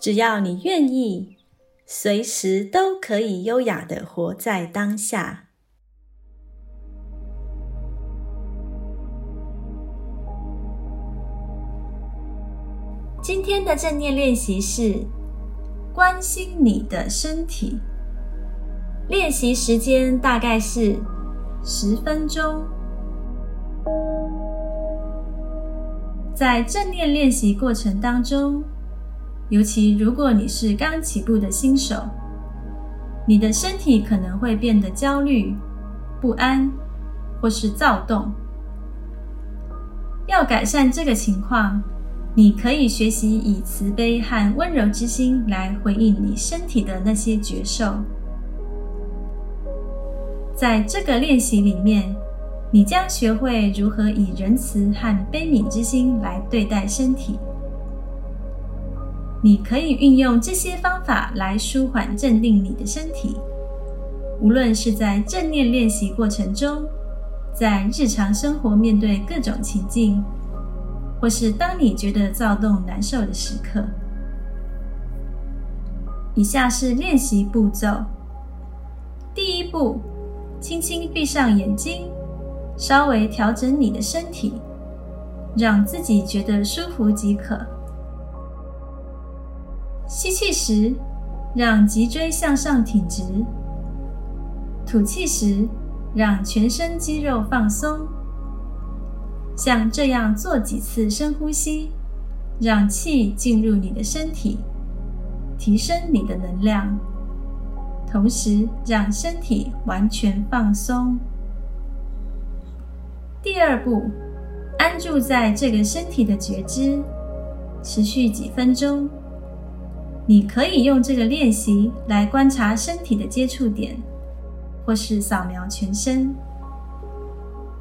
只要你愿意，随时都可以优雅的活在当下。今天的正念练习是关心你的身体。练习时间大概是十分钟。在正念练习过程当中，尤其如果你是刚起步的新手，你的身体可能会变得焦虑、不安或是躁动。要改善这个情况，你可以学习以慈悲和温柔之心来回应你身体的那些觉受。在这个练习里面。你将学会如何以仁慈和悲悯之心来对待身体。你可以运用这些方法来舒缓、镇定你的身体。无论是在正念练习过程中，在日常生活面对各种情境，或是当你觉得躁动难受的时刻。以下是练习步骤：第一步，轻轻闭上眼睛。稍微调整你的身体，让自己觉得舒服即可。吸气时，让脊椎向上挺直；吐气时，让全身肌肉放松。像这样做几次深呼吸，让气进入你的身体，提升你的能量，同时让身体完全放松。第二步，安住在这个身体的觉知，持续几分钟。你可以用这个练习来观察身体的接触点，或是扫描全身，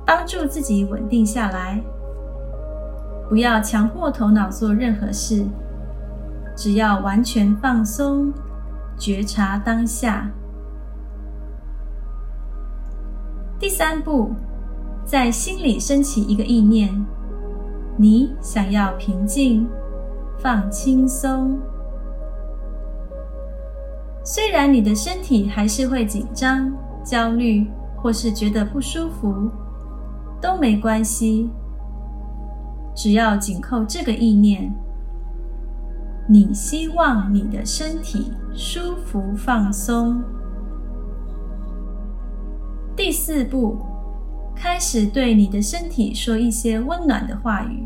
帮助自己稳定下来。不要强迫头脑做任何事，只要完全放松，觉察当下。第三步。在心里升起一个意念：你想要平静、放轻松。虽然你的身体还是会紧张、焦虑，或是觉得不舒服，都没关系。只要紧扣这个意念，你希望你的身体舒服、放松。第四步。开始对你的身体说一些温暖的话语，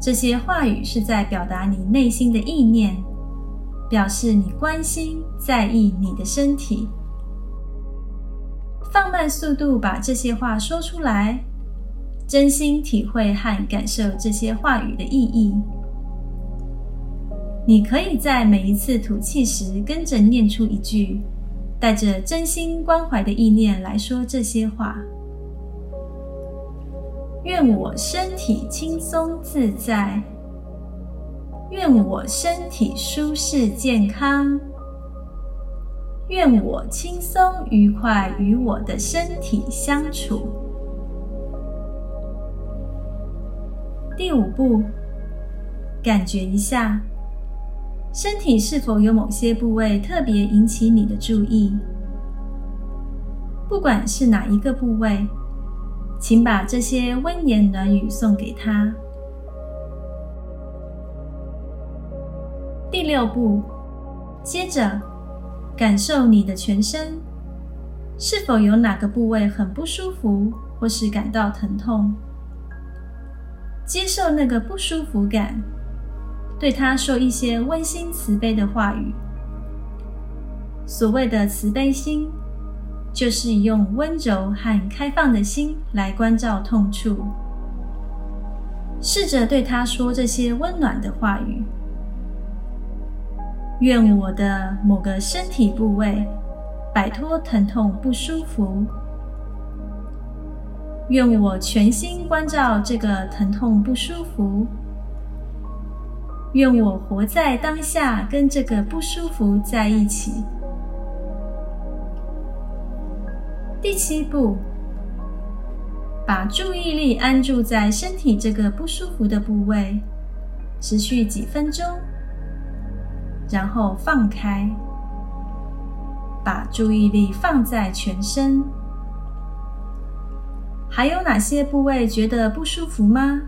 这些话语是在表达你内心的意念，表示你关心、在意你的身体。放慢速度，把这些话说出来，真心体会和感受这些话语的意义。你可以在每一次吐气时跟着念出一句，带着真心关怀的意念来说这些话。愿我身体轻松自在，愿我身体舒适健康，愿我轻松愉快与我的身体相处。第五步，感觉一下身体是否有某些部位特别引起你的注意，不管是哪一个部位。请把这些温言暖语送给他。第六步，接着感受你的全身，是否有哪个部位很不舒服，或是感到疼痛？接受那个不舒服感，对他说一些温馨慈悲的话语。所谓的慈悲心。就是用温柔和开放的心来关照痛处，试着对他说这些温暖的话语，愿我的某个身体部位摆脱疼痛不舒服。愿我全心关照这个疼痛不舒服。愿我活在当下，跟这个不舒服在一起。第七步，把注意力安住在身体这个不舒服的部位，持续几分钟，然后放开，把注意力放在全身。还有哪些部位觉得不舒服吗？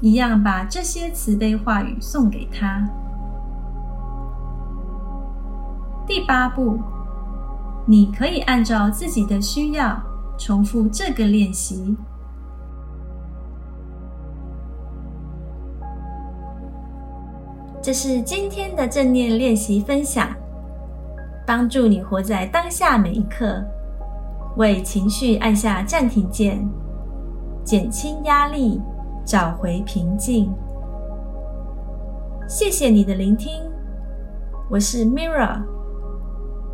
一样把这些慈悲话语送给他。第八步，你可以按照自己的需要重复这个练习。这是今天的正念练习分享，帮助你活在当下每一刻。为情绪按下暂停键，减轻压力，找回平静。谢谢你的聆听，我是 Mira。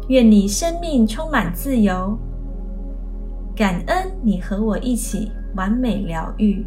愿你生命充满自由，感恩你和我一起完美疗愈。